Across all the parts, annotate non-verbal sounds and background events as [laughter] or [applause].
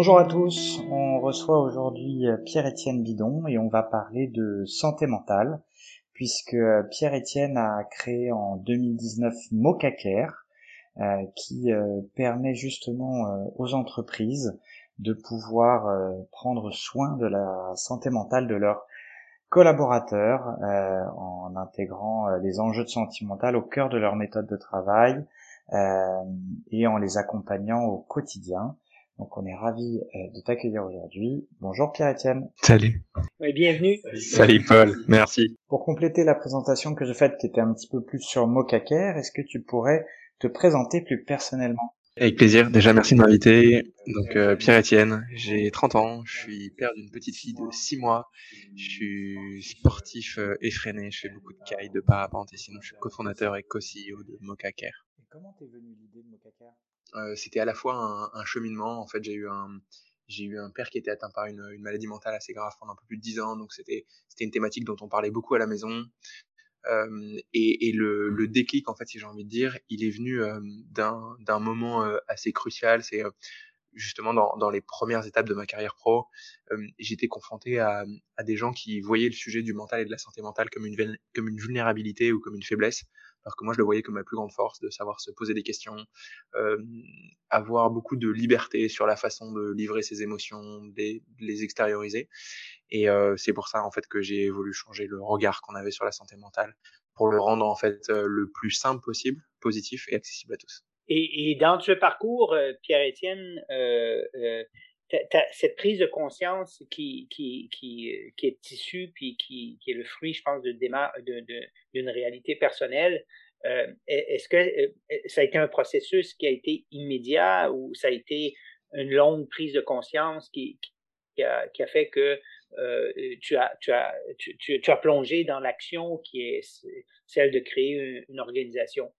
Bonjour à tous, on reçoit aujourd'hui euh, Pierre-Étienne Bidon et on va parler de santé mentale puisque euh, Pierre-Étienne a créé en 2019 Mocacare euh, qui permet justement aux entreprises de pouvoir prendre soin de la santé mentale de leurs collaborateurs en intégrant les enjeux de santé mentale au cœur de leur méthode de travail et en les accompagnant au quotidien. Donc on est ravi euh, de t'accueillir aujourd'hui. Bonjour Pierre-Étienne. Salut. Oui, bienvenue. Salut Paul, merci. Pour compléter la présentation que j'ai faite qui était un petit peu plus sur Mocaker, est-ce que tu pourrais te présenter plus personnellement? Avec plaisir. Déjà merci de m'inviter. Donc euh, Pierre-Étienne, j'ai 30 ans, je suis père d'une petite fille de 6 mois. Je suis sportif euh, effréné, je fais beaucoup de kite, de parapente et sinon je suis cofondateur et co-CEO de Mocaker. Et comment t'es venu l'idée de Mocaker? C'était à la fois un, un, cheminement. En fait, j'ai eu un, j'ai eu un père qui était atteint par une, une, maladie mentale assez grave pendant un peu plus de 10 ans, donc c'était, c'était une thématique dont on parlait beaucoup à la maison. Euh, et, et le, le, déclic, en fait, si j'ai envie de dire, il est venu euh, d'un, d'un moment euh, assez crucial. C'est justement dans, dans, les premières étapes de ma carrière pro, j'étais confronté à, à, des gens qui voyaient le sujet du mental et de la santé mentale comme une, comme une vulnérabilité ou comme une faiblesse alors que moi je le voyais comme ma plus grande force de savoir se poser des questions, euh, avoir beaucoup de liberté sur la façon de livrer ses émotions, de les, extérioriser. Et euh, c'est pour ça en fait que j'ai voulu changer le regard qu'on avait sur la santé mentale pour le rendre en fait euh, le plus simple possible, positif et accessible à tous. Et, et dans ce parcours, euh, Euh, euh, cette prise de conscience qui, qui, qui, qui est issue, puis qui, qui, est le fruit, je pense, d'une de, de, réalité personnelle, euh, est-ce que euh, ça a été un processus qui a été immédiat ou ça a été une longue prise de conscience qui, qui, a, qui a, fait que euh, tu, as, tu, as, tu, tu, as plongé dans l'action qui est celle de créer une, une organisation?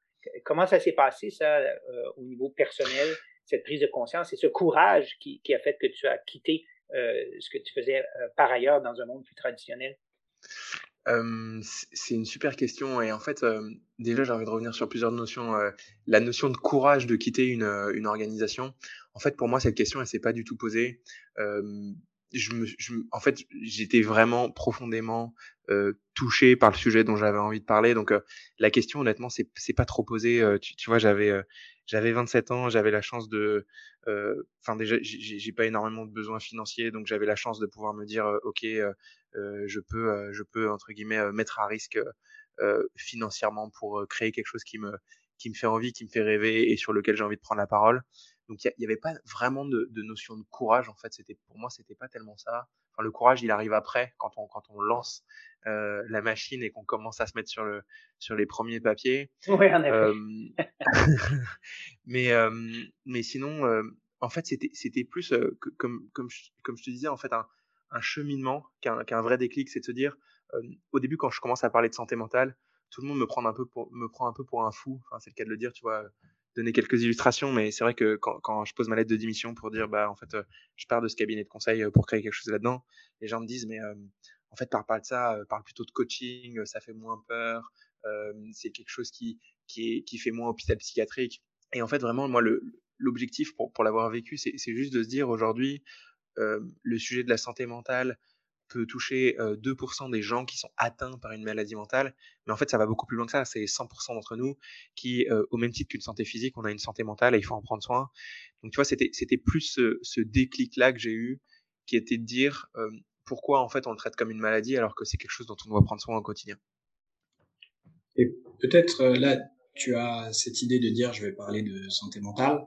Comment ça s'est passé, ça, euh, au niveau personnel? Cette prise de conscience et ce courage qui, a fait que tu as quitté euh, ce que tu faisais euh, par ailleurs dans un monde plus traditionnel? c'est une super question et en fait déjà j'ai envie de revenir sur plusieurs notions. la notion de courage de quitter une, organisation. En fait pour moi cette question elle s'est pas du tout posée. En fait j'étais vraiment profondément touché par le sujet dont j'avais envie de parler donc la question honnêtement c'est pas trop posé. Tu, tu, vois j'avais j'avais 27 ans, j'avais la chance de, euh, enfin déjà, j'ai pas énormément de besoins financiers, donc j'avais la chance de pouvoir me dire, euh, ok, euh, je peux, je peux entre guillemets mettre à risque financièrement pour créer quelque chose qui me, qui me fait envie, qui me fait rêver et sur lequel j'ai envie de prendre la parole. Donc il n'y avait pas vraiment de, de, notion de courage en fait. C'était pour moi c'était pas tellement ça. Enfin le courage il arrive après quand on quand on lance euh, la machine et qu'on commence à se mettre sur le sur les premiers papiers. Oui, en effet. Euh, [laughs] mais euh, mais sinon, en fait, c'était c'était plus comme comme je, comme je te disais en fait un, un cheminement qu'un qu'un vrai déclic, c'est de se dire au début quand je commence à parler de santé mentale, tout le monde me prend un peu pour me prend un peu pour un fou. Enfin, c'est le cas de le dire, tu vois donner quelques illustrations, mais c'est vrai que quand, je pose ma lettre de démission pour dire, bah, en fait, je pars de ce cabinet de conseil pour créer quelque chose là-dedans, les gens me disent, mais en fait, parle pas de ça, euh, parle plutôt de coaching, euh, ça fait moins peur, euh, c'est quelque chose qui, qui, fait moins hôpital psychiatrique. Et en fait, vraiment, moi, l'objectif pour, pour l'avoir vécu, c'est juste de se dire aujourd'hui, euh, le sujet de la santé mentale peut toucher euh, 2% des gens qui sont atteints par une maladie mentale, mais en fait, ça va beaucoup plus loin que ça. C'est 100% d'entre nous qui, au même titre qu'une santé physique, on a une santé mentale et il faut en prendre soin. Donc, tu vois, c'était plus ce, ce déclic-là que j'ai eu, qui était de dire, pourquoi en fait on le traite comme une maladie alors que c'est quelque chose dont on doit prendre soin au quotidien. Et peut-être là, tu as cette idée de dire je vais parler de santé mentale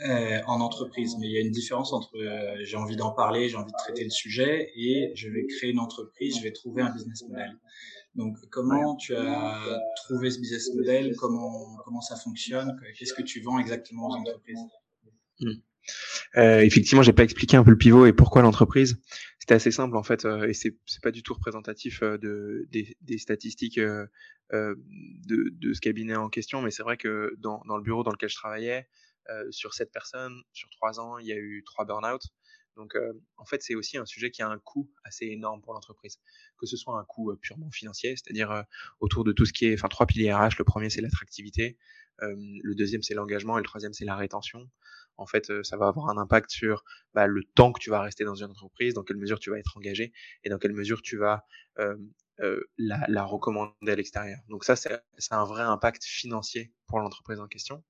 euh, en entreprise, mais il y a une différence entre euh, j'ai envie d'en parler, j'ai envie de traiter le sujet et je vais créer une entreprise, je vais trouver un business model. Donc comment tu as trouvé ce business model, comment comment ça fonctionne, qu'est-ce que tu vends exactement aux entreprises? Hmm. Euh, effectivement, j'ai pas expliqué un peu le pivot et pourquoi l'entreprise. C'était assez simple en fait, euh, et c'est c'est pas du tout représentatif euh, de des, des statistiques de, de ce cabinet en question, mais c'est vrai que dans, dans le bureau dans lequel je travaillais, sur sept personnes, sur trois ans, il y a eu trois burn-out. Donc, en fait, c'est aussi un sujet qui a un coût assez énorme pour l'entreprise, que ce soit un coût purement financier, c'est-à-dire autour de tout ce qui est, enfin, trois piliers RH. Le premier, c'est l'attractivité. le deuxième, c'est l'engagement, et le troisième, c'est la rétention en fait, ça va avoir un impact sur bah, le temps que tu vas rester dans une entreprise, dans quelle mesure tu vas être engagé et dans quelle mesure tu vas la, recommander à l'extérieur. Donc ça, c'est un vrai impact financier pour l'entreprise en question.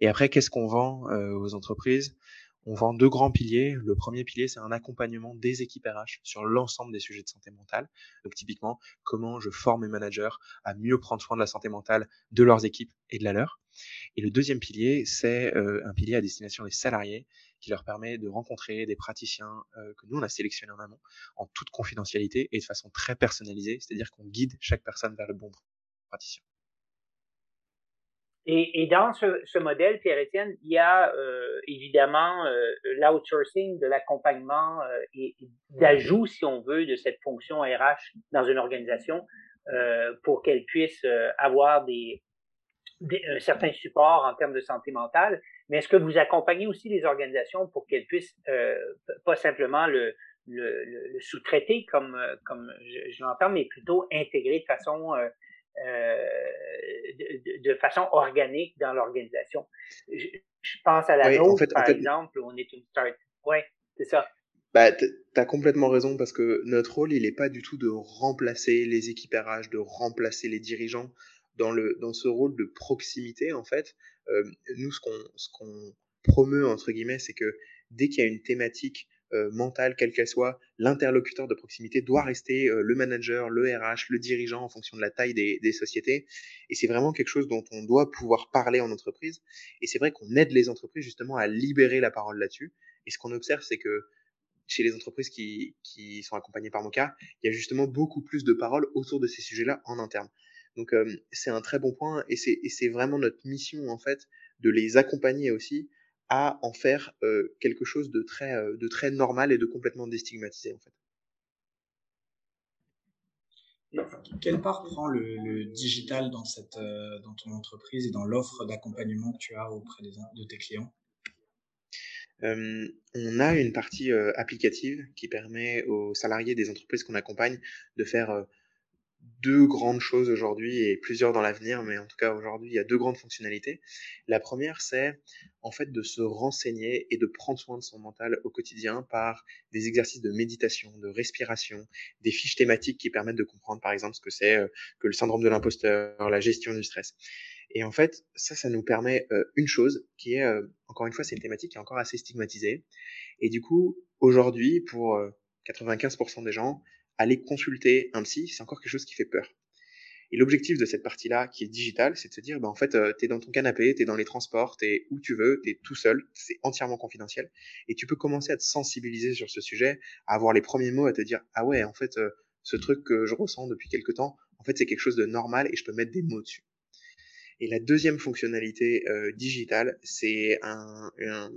Et après, qu'est-ce qu'on vend aux entreprises? On vend deux grands piliers. Le premier pilier, c'est un accompagnement des équipes RH sur l'ensemble des sujets de santé mentale. Donc typiquement, comment je forme mes managers à mieux prendre soin de la santé mentale de leurs équipes et de la leur. Et le deuxième pilier, c'est euh, un pilier à destination des salariés qui leur permet de rencontrer des praticiens euh, que nous, on a sélectionnés en amont en toute confidentialité et de façon très personnalisée, c'est-à-dire qu'on guide chaque personne vers le bon praticien. Et, et, dans ce, ce modèle, Pierre-Étienne, il y a euh, évidemment euh, l'outsourcing de l'accompagnement euh, et, d'ajout, si on veut, de cette fonction RH dans une organisation euh, pour qu'elle puisse euh, avoir des, des, un certain support en termes de santé mentale. Mais est-ce que vous accompagnez aussi les organisations pour qu'elles puissent pas simplement le, le, le, sous-traiter comme, comme je, je l'entends, mais plutôt intégrer de façon euh, de, de, façon organique dans l'organisation. Je, je, pense à la oui, nôtre, en fait, par en fait, exemple, on est une start. Ouais, c'est ça. Bah, t'as complètement raison parce que notre rôle, il n'est pas du tout de remplacer les RH, de remplacer les dirigeants dans le dans ce rôle de proximité. En fait, euh, nous, ce qu'on ce qu'on promeut entre guillemets, c'est que dès qu'il y a une thématique euh, mentale, quelle qu'elle soit, l'interlocuteur de proximité doit rester euh, le manager, le RH, le dirigeant en fonction de la taille des, des sociétés. Et c'est vraiment quelque chose dont on doit pouvoir parler en entreprise. Et c'est vrai qu'on aide les entreprises justement à libérer la parole là-dessus. Et ce qu'on observe, c'est que chez les entreprises qui, qui sont accompagnées par Moca, il y a justement beaucoup plus de paroles autour de ces sujets-là en interne. Donc euh, c'est un très bon point et c'est vraiment notre mission en fait de les accompagner aussi à en faire euh, quelque chose de très, euh, de très normal et de complètement déstigmatisé en fait. quelle part prend le, le digital dans, cette, euh, dans ton entreprise et dans l'offre d'accompagnement que tu as auprès des, de tes clients? Euh, on a une partie euh, applicative qui permet aux salariés des entreprises qu'on accompagne de faire deux grandes choses aujourd'hui et plusieurs dans l'avenir, mais en tout cas aujourd'hui, il y a deux grandes fonctionnalités. La première, c'est en fait de se renseigner et de prendre soin de son mental au quotidien par des exercices de méditation, de respiration, des fiches thématiques qui permettent de comprendre par exemple ce que c'est euh, que le syndrome de l'imposteur, la gestion du stress. Et en fait, ça, ça nous permet euh, une chose qui est, euh, encore une fois, c'est une thématique qui est encore assez stigmatisée. Et du coup, aujourd'hui, pour 95% des gens, aller consulter un psy, c'est encore quelque chose qui fait peur. Et l'objectif de cette partie-là, qui est digitale, c'est de se dire, bah, en fait, euh, tu dans ton canapé, tu es dans les transports, tu es où tu veux, tu es tout seul, c'est entièrement confidentiel. Et tu peux commencer à te sensibiliser sur ce sujet, à avoir les premiers mots, à te dire, ah ouais, en fait, euh, ce truc que je ressens depuis quelque temps, en fait, c'est quelque chose de normal et je peux mettre des mots dessus. Et la deuxième fonctionnalité euh, digitale, c'est un, un,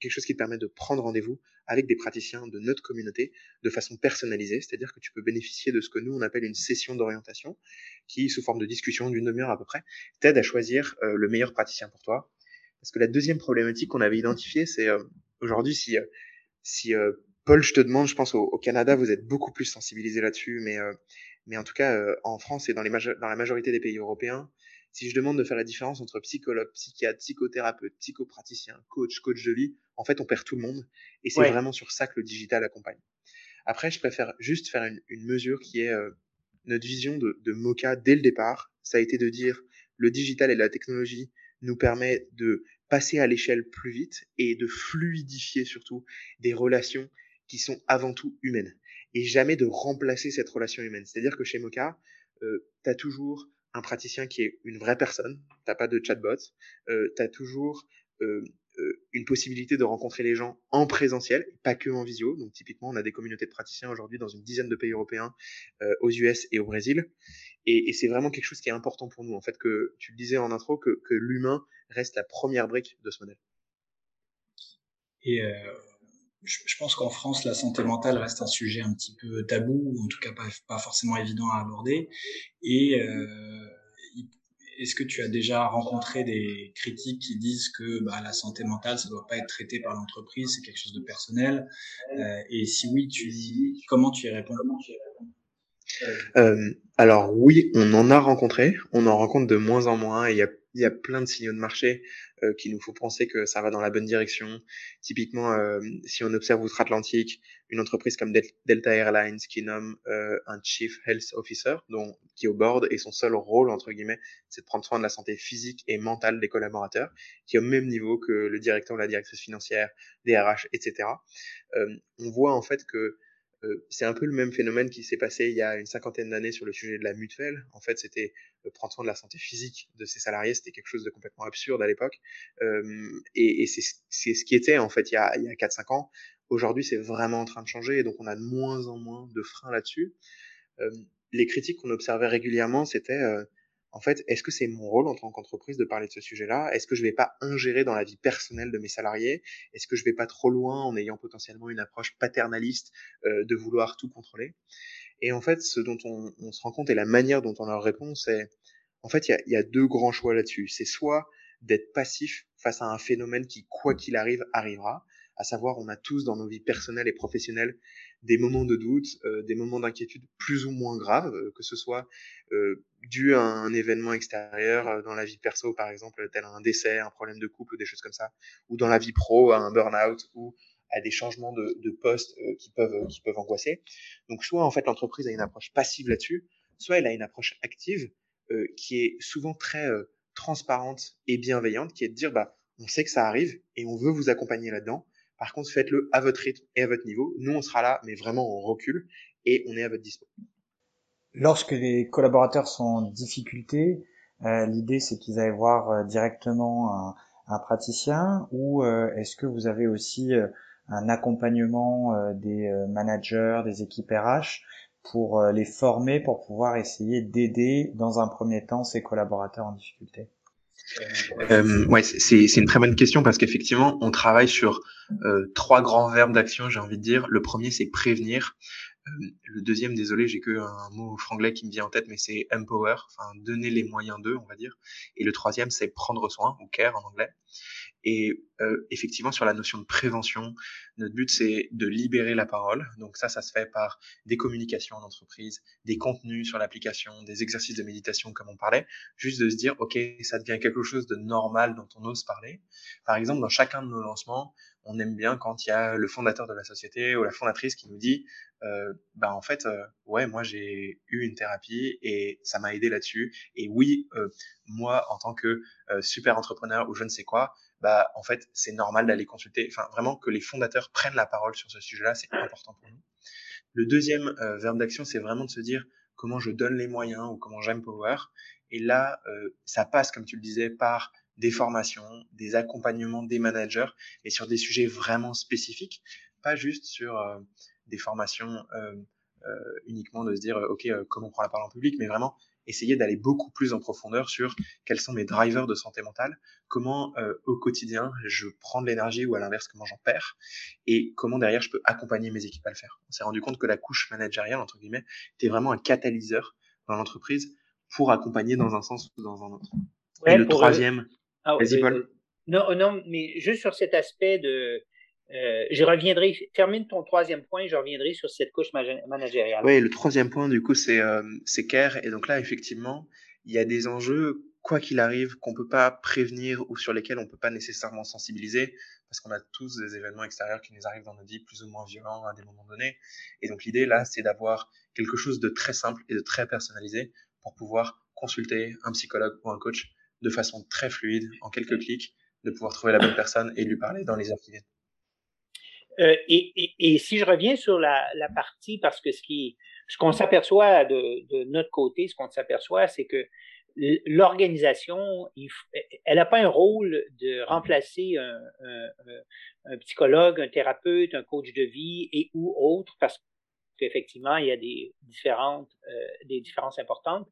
quelque chose qui te permet de prendre rendez-vous avec des praticiens de notre communauté de façon personnalisée, c'est-à-dire que tu peux bénéficier de ce que nous on appelle une session d'orientation, qui, sous forme de discussion d'une demi-heure à peu près, t'aide à choisir euh, le meilleur praticien pour toi. Parce que la deuxième problématique qu'on avait identifiée, c'est euh, aujourd'hui si euh, si Paul, je te demande, je pense au, Canada, vous êtes beaucoup plus sensibilisé là-dessus, mais mais en tout cas en France et dans les dans la majorité des pays européens, si je demande de faire la différence entre psychologue, psychiatre, psychothérapeute, psychopraticien, coach, coach de vie, en fait, on perd tout le monde. Et c'est ouais. vraiment sur ça que le digital accompagne. Après, je préfère juste faire une, une mesure qui est euh, notre vision de, de Mocha dès le départ. Ça a été de dire le digital et la technologie nous permet de passer à l'échelle plus vite et de fluidifier surtout des relations qui sont avant tout humaines et jamais de remplacer cette relation humaine. C'est-à-dire que chez Mocha, euh, tu as toujours un praticien qui est une vraie personne, t'as pas de chatbot, euh, tu as toujours euh, euh, une possibilité de rencontrer les gens en présentiel, pas que en visio. Donc typiquement, on a des communautés de praticiens aujourd'hui dans une dizaine de pays européens, euh, aux US et au Brésil. Et, et c'est vraiment quelque chose qui est important pour nous, en fait, que tu le disais en intro, que, que l'humain reste la première brique de ce modèle. Et euh, je, pense qu'en France, la santé mentale reste un sujet un petit peu tabou, ou en tout cas pas, pas forcément évident à aborder. Et euh, est-ce que tu as déjà rencontré des critiques qui disent que bah, la santé mentale, ça ne doit pas être traité par l'entreprise, c'est quelque chose de personnel? Euh, Et si oui, tu, comment tu y réponds? Euh, Alors oui, on en a rencontré, on en rencontre de moins en moins, il y a il y a plein de signaux de marché euh, qui nous font penser que ça va dans la bonne direction. Typiquement, euh, si on observe outre-Atlantique, une entreprise comme Delta Airlines qui nomme euh, un Chief Health Officer, dont, qui est au board, et son seul rôle, entre guillemets, c'est de prendre soin de la santé physique et mentale des collaborateurs, qui est au même niveau que le directeur ou la directrice financière, des RH, etc. on voit en fait que euh, c'est un peu le même phénomène qui s'est passé il y a une cinquantaine d'années sur le sujet de la mutuelle. En fait, c'était euh, prendre soin de la santé physique de ses salariés, c'était quelque chose de complètement absurde à l'époque. Euh, et, et c'est ce qui était en fait il y a, il y a 4-5 ans. Aujourd'hui, c'est vraiment en train de changer et donc on a de moins en moins de freins là-dessus. Euh, les critiques qu'on observait régulièrement, c'était en fait, est-ce que c'est mon rôle en tant qu'entreprise de parler de ce sujet-là? Est-ce que je vais pas ingérer dans la vie personnelle de mes salariés? Est-ce que je vais pas trop loin en ayant potentiellement une approche paternaliste euh, de vouloir tout contrôler? Et en fait, ce dont on, on, se rend compte et la manière dont on leur répond, c'est en fait, il y y a, deux grands choix là-dessus. C'est soit d'être passif face à un phénomène qui, quoi qu'il arrive, arrivera, à savoir on a tous dans nos vies personnelles et professionnelles des moments de doute, euh, des moments d'inquiétude plus ou moins graves, euh, que ce soit euh, dû à un événement extérieur euh, dans la vie perso par exemple, tel un décès, un problème de couple, des choses comme ça, ou dans la vie pro, à un burn-out ou à des changements de, de poste qui peuvent qui peuvent angoisser. Donc soit en fait l'entreprise a une approche passive là-dessus, soit elle a une approche active qui est souvent très transparente et bienveillante, qui est de dire bah on sait que ça arrive et on veut vous accompagner là-dedans. Par contre, faites-le à votre rythme et à votre niveau. Nous, on sera là, mais vraiment en recul et on est à votre dispo. Lorsque les collaborateurs sont en difficulté, euh, l'idée c'est qu'ils aillent voir euh, directement un, un, praticien ou euh, est-ce que vous avez aussi euh, un accompagnement euh, des euh, managers, des équipes RH pour les former pour pouvoir essayer d'aider dans un premier temps ces collaborateurs en difficulté? Euh, ouais, c'est une très bonne question parce qu'effectivement, on travaille sur euh, trois grands verbes d'action, j'ai envie de dire. Le premier, c'est prévenir. Euh, le deuxième, désolé, j'ai que un mot franglais qui me vient en tête, mais c'est empower, enfin donner les moyens d'eux, on va dire. Et le troisième, c'est prendre soin, ou care en anglais. Et euh, effectivement, sur la notion de prévention, notre but, c'est de libérer la parole. Donc ça, ça se fait par des communications en entreprise, des contenus sur l'application, des exercices de méditation, comme on parlait, juste de se dire, OK, ça devient quelque chose de normal dont on ose parler. Par exemple, dans chacun de nos lancements, on aime bien quand il y a le fondateur de la société ou la fondatrice qui nous dit, euh, bah en fait, euh, ouais, moi j'ai eu une thérapie et ça m'a aidé là-dessus. Et oui, euh, moi en tant que euh, super entrepreneur ou je ne sais quoi, bah en fait c'est normal d'aller consulter. Enfin vraiment que les fondateurs prennent la parole sur ce sujet-là, c'est important pour nous. Le deuxième euh, verbe d'action, c'est vraiment de se dire comment je donne les moyens ou comment j'empower. Et là, euh, ça passe, comme tu le disais, par des formations, des accompagnements des managers et sur des sujets vraiment spécifiques, pas juste sur euh, des formations euh, euh, uniquement de se dire ok comment on prend la parole en public, mais vraiment essayer d'aller beaucoup plus en profondeur sur quels sont mes drivers de santé mentale, comment euh, au quotidien je prends de l'énergie ou à l'inverse comment j'en perds, et comment derrière je peux accompagner mes équipes à le faire. On s'est rendu compte que la couche managériale, entre guillemets, était vraiment un catalyseur dans l'entreprise pour accompagner dans un sens ou dans un autre. Ouais, et le troisième, ah, Vas-y, Paul. Euh, non, non, mais juste sur cet aspect de. Euh, je reviendrai, termine ton troisième point, je reviendrai sur cette couche managériale. Oui, le troisième point, du coup, c'est euh, care. Et donc là, effectivement, il y a des enjeux, quoi qu'il arrive, qu'on peut pas prévenir ou sur lesquels on peut pas nécessairement sensibiliser, parce qu'on a tous des événements extérieurs qui nous arrivent dans nos vies plus ou moins violents à des moments donnés. Et donc l'idée, là, c'est d'avoir quelque chose de très simple et de très personnalisé pour pouvoir consulter un psychologue ou un coach de façon très fluide, en quelques clics, de pouvoir trouver la bonne personne et lui parler dans les heures qui viennent. Euh, et, et, si je reviens sur la, la partie, parce que ce qui, ce qu'on s'aperçoit de, de, notre côté, ce qu'on s'aperçoit, c'est que l'organisation, elle n'a pas un rôle de remplacer un, un, un, psychologue, un thérapeute, un coach de vie et ou autre, parce qu'effectivement, il y a des différentes, euh, des différences importantes.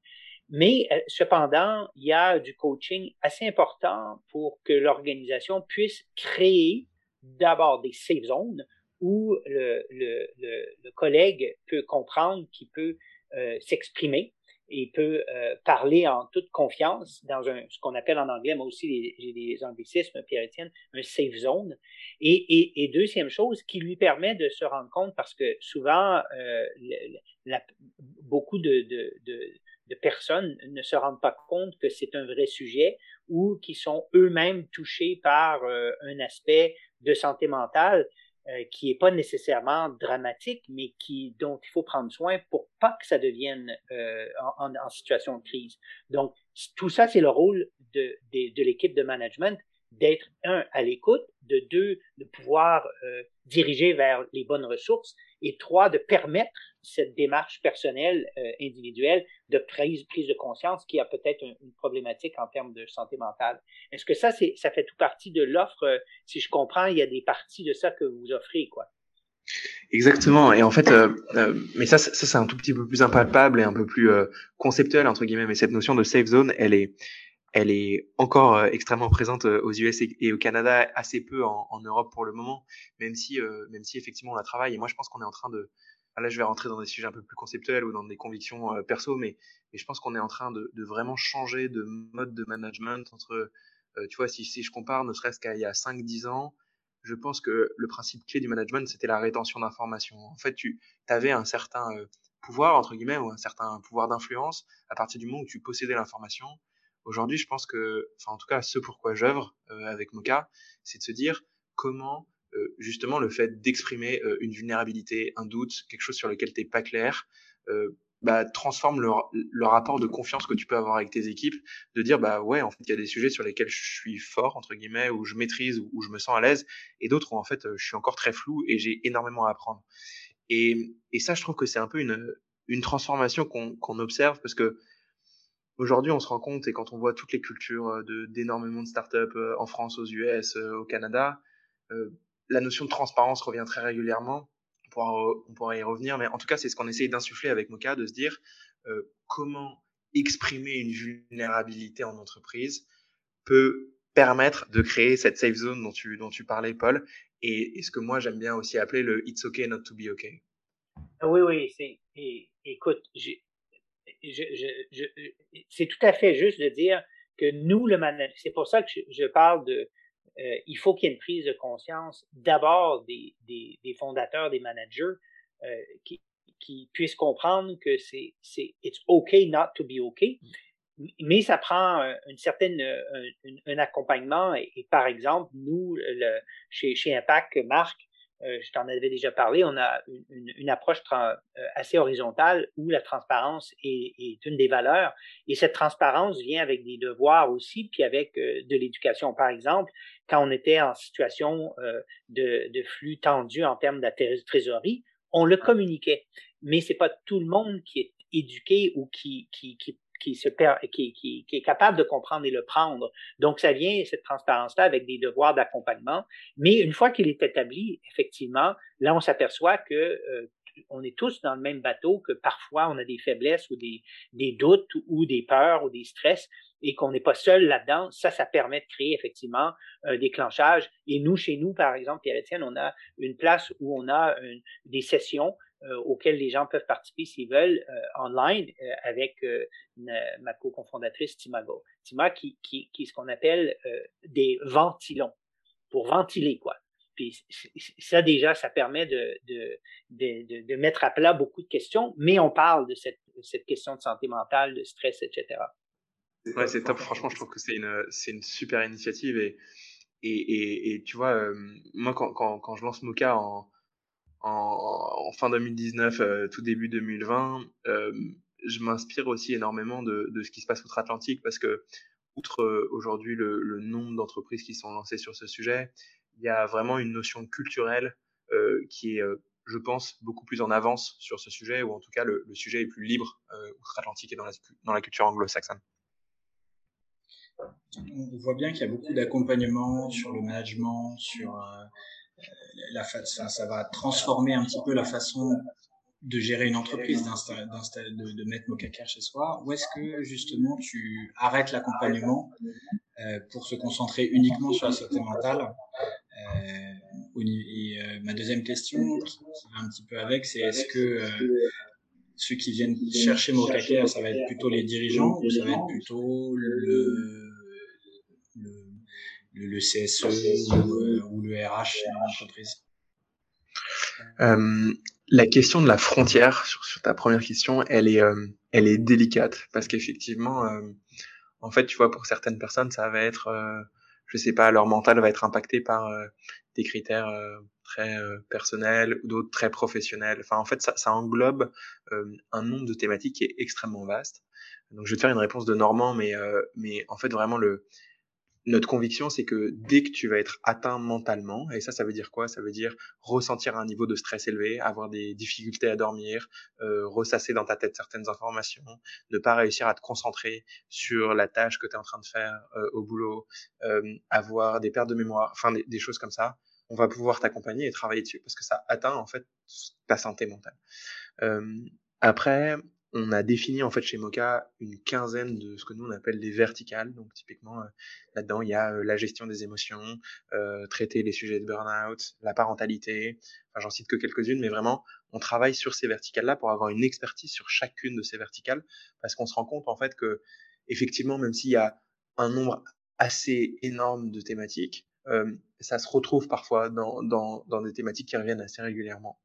Mais euh, cependant, il y a du coaching assez important pour que l'organisation puisse créer d'abord des safe zones où le, le, le, collègue peut comprendre qu'il peut euh, s'exprimer et peut euh, parler en toute confiance dans un, ce qu'on appelle en anglais, moi aussi j'ai des anglicismes, Pierre-Étienne, un safe zone. Et, et, et, deuxième chose, qui lui permet de se rendre compte, parce que souvent, euh, la, beaucoup de, de, de, de, personnes ne se rendent pas compte que c'est un vrai sujet ou qui sont eux-mêmes touchés par euh, un aspect de santé mentale euh, qui n'est pas nécessairement dramatique, mais qui, dont il faut prendre soin pour pas que ça devienne euh, en, situation de crise. Donc, tout ça, c'est le rôle de, de, l'équipe de management d'être, un, à l'écoute, de deux, de pouvoir diriger vers les bonnes ressources, et trois, de permettre cette démarche personnelle, euh, individuelle, de prise, prise de conscience qui a peut-être une, problématique en termes de santé mentale. Est-ce que ça, ça fait tout partie de l'offre? Euh, si je comprends, il y a des parties de ça que vous offrez, quoi. Exactement. Et en fait, euh, mais ça, ça c'est un tout petit peu plus impalpable et un peu plus conceptuel entre guillemets. Mais cette notion de safe zone, elle est, elle est encore extrêmement présente aux US et, au Canada, assez peu en, en, Europe pour le moment, même si, même si effectivement on la travaille. Et moi, je pense qu'on est en train de, là, je vais rentrer dans des sujets un peu plus conceptuels ou dans des convictions perso, mais, je pense qu'on est en train de, vraiment changer de mode de management entre, tu vois, si, je compare, ne serait-ce qu'à il y a 5-10 ans, je pense que le principe clé du management, c'était la rétention d'informations. En fait, tu avais un certain pouvoir, entre guillemets, ou un certain pouvoir d'influence à partir du moment où tu possédais l'information Aujourd'hui, je pense que, enfin, en tout cas, ce pourquoi j'œuvre euh, avec Mocha, c'est de se dire comment euh, justement le fait d'exprimer euh, une vulnérabilité, un doute, quelque chose sur lequel tu n'es pas clair, bah, transforme le, le, rapport de confiance que tu peux avoir avec tes équipes, de dire bah ouais en fait il y a des sujets sur lesquels je suis fort entre guillemets où je maîtrise où, je me sens à l'aise et d'autres où en fait je suis encore très flou et j'ai énormément à apprendre. Et, et ça je trouve que c'est un peu une, une transformation qu'on qu'on observe parce que Aujourd'hui, on se rend compte, et quand on voit toutes les cultures euh, de, d'énormément de startups euh, en France, aux US, euh, au Canada, la notion de transparence revient très régulièrement. On pourra, y revenir, mais en tout cas, c'est ce qu'on essaye d'insuffler avec Mocha, de se dire comment exprimer une vulnérabilité en entreprise peut permettre de créer cette safe zone dont tu, dont tu parlais, Paul, et, ce que moi j'aime bien aussi appeler le It's okay not to be okay. Oui, oui, c'est, écoute, c'est tout à fait juste de dire que nous, le manager, c'est pour ça que je, parle de, euh, il faut qu'il y ait une prise de conscience d'abord des, des, des, fondateurs, des managers, euh, qui, qui puissent comprendre que c'est, c'est, it's okay not to be okay. Mais ça prend une certaine, un, un accompagnement. Et, et, par exemple, nous, le, chez, chez Impact, Marc, euh, je t'en avais déjà parlé, on a une, une approche euh, assez horizontale où la transparence est, est, une des valeurs. Et cette transparence vient avec des devoirs aussi, puis avec euh, de l'éducation. Par exemple, quand on était en situation de, de, flux tendu en termes de trésorerie, on le communiquait. Mais c'est pas tout le monde qui est éduqué ou qui, qui, qui qui, se qui, qui, qui, est capable de comprendre et le prendre. Donc, ça vient, cette transparence-là, avec des devoirs d'accompagnement. Mais une fois qu'il est établi, effectivement, là, on s'aperçoit que euh, on est tous dans le même bateau, que parfois on a des faiblesses ou des, des doutes ou des peurs ou des stress et qu'on n'est pas seul là-dedans. Ça, ça permet de créer effectivement un déclenchage. Et nous, chez nous, par exemple, Pierre-Étienne, on a une place où on a des sessions auxquelles les gens peuvent participer s'ils veulent euh, online euh, avec ma co-cofondatrice Timago. Tima qui, qui, qui est ce qu'on appelle des ventilons pour ventiler quoi. Puis ça déjà, ça permet de, de, de, de, mettre à plat beaucoup de questions, mais on parle de cette, cette question de santé mentale, de stress, etc. Ouais, c'est top. Franchement, je trouve que c'est une, c'est une super initiative et, et, et, et tu vois, moi, quand, quand, quand je lance Mocha en, en, fin 2019, euh, tout début 2020, euh, je m'inspire aussi énormément de, ce qui se passe outre-Atlantique parce que, outre euh, aujourd'hui le, nombre d'entreprises qui sont lancées sur ce sujet, il y a vraiment une notion culturelle qui est je pense, beaucoup plus en avance sur ce sujet, ou en tout cas le, sujet est plus libre outre-Atlantique et dans la culture anglo-saxonne. On voit bien qu'il y a beaucoup d'accompagnement sur le management, sur la façon, ça va transformer un petit peu la façon de gérer une entreprise, de, de mettre Mokaker chez soi, ou est-ce que justement tu arrêtes l'accompagnement euh, pour se concentrer uniquement sur la santé mentale euh, Et euh, ma deuxième question, qui, va un petit peu avec, c'est est-ce que ceux qui viennent chercher Mokaker, ça va être plutôt les dirigeants ou ça va être plutôt le, le CSE ou, ou le RH de l'entreprise euh, la question de la frontière sur, sur ta première question, elle est, euh, elle est délicate parce qu'effectivement, euh, en fait, tu vois, pour certaines personnes, ça va être, euh, je sais pas, leur mental va être impacté par des critères très personnels ou d'autres très professionnels. Enfin, en fait, ça, ça englobe un nombre de thématiques qui est extrêmement vaste. Donc, je vais te faire une réponse de Normand, mais, mais en fait, vraiment le notre conviction, c'est que dès que tu vas être atteint mentalement, et ça, ça veut dire quoi? Ça veut dire ressentir un niveau de stress élevé, avoir des difficultés à dormir, euh, ressasser dans ta tête certaines informations, ne pas réussir à te concentrer sur la tâche que tu es en train de faire euh, au boulot, euh, avoir des pertes de mémoire, enfin des, des, choses comme ça, on va pouvoir t'accompagner et travailler dessus parce que ça atteint en fait ta santé mentale. Après, on a défini en fait chez Mocha une quinzaine de ce que nous on appelle des verticales. Donc typiquement euh, là-dedans il y a euh, la gestion des émotions, euh, traiter les sujets de burn-out, la parentalité. Enfin j'en cite que quelques-unes, mais vraiment on travaille sur ces verticales-là pour avoir une expertise sur chacune de ces verticales, parce qu'on se rend compte en fait que effectivement même s'il y a un nombre assez énorme de thématiques, ça se retrouve parfois dans, dans, dans des thématiques qui reviennent assez régulièrement.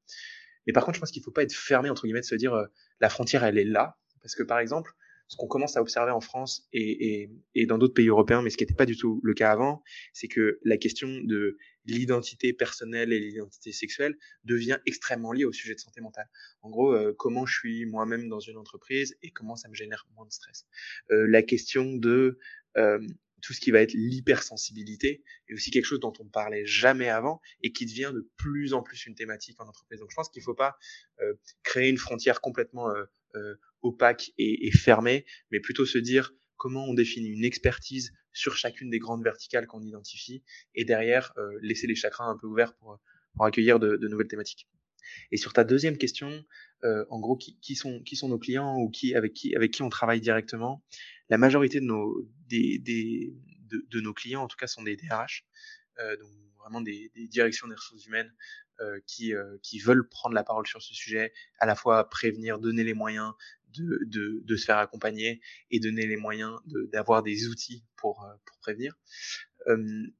Mais par contre, je pense qu'il ne faut pas être fermé, entre guillemets, de se dire euh, la frontière, elle est là. Parce que par exemple, ce qu'on commence à observer en France et, et, et dans d'autres pays européens, mais ce qui n'était pas du tout le cas avant, c'est que la question de l'identité personnelle et l'identité sexuelle devient extrêmement liée au sujet de santé mentale. En gros, euh, comment je suis moi-même dans une entreprise et comment ça me génère moins de stress. Euh, la question de euh, tout ce qui va être l'hypersensibilité est aussi quelque chose dont on ne parlait jamais avant et qui devient de plus en plus une thématique en entreprise. Donc je pense qu'il ne faut pas euh, créer une frontière complètement euh, euh, opaque et, et, fermée, mais plutôt se dire comment on définit une expertise sur chacune des grandes verticales qu'on identifie et derrière euh, laisser les chakrins un peu ouverts pour, pour accueillir de, de, nouvelles thématiques. Et sur ta deuxième question, euh, en gros, qui, qui, sont, qui sont nos clients ou qui, avec, qui, avec qui on travaille directement la majorité de nos, clients, en tout cas, sont des DRH, euh, donc vraiment des, directions des ressources humaines euh, qui, euh, qui veulent prendre la parole sur ce sujet, à la fois prévenir, donner les moyens de, se faire accompagner et donner les moyens d'avoir des outils pour, euh, pour prévenir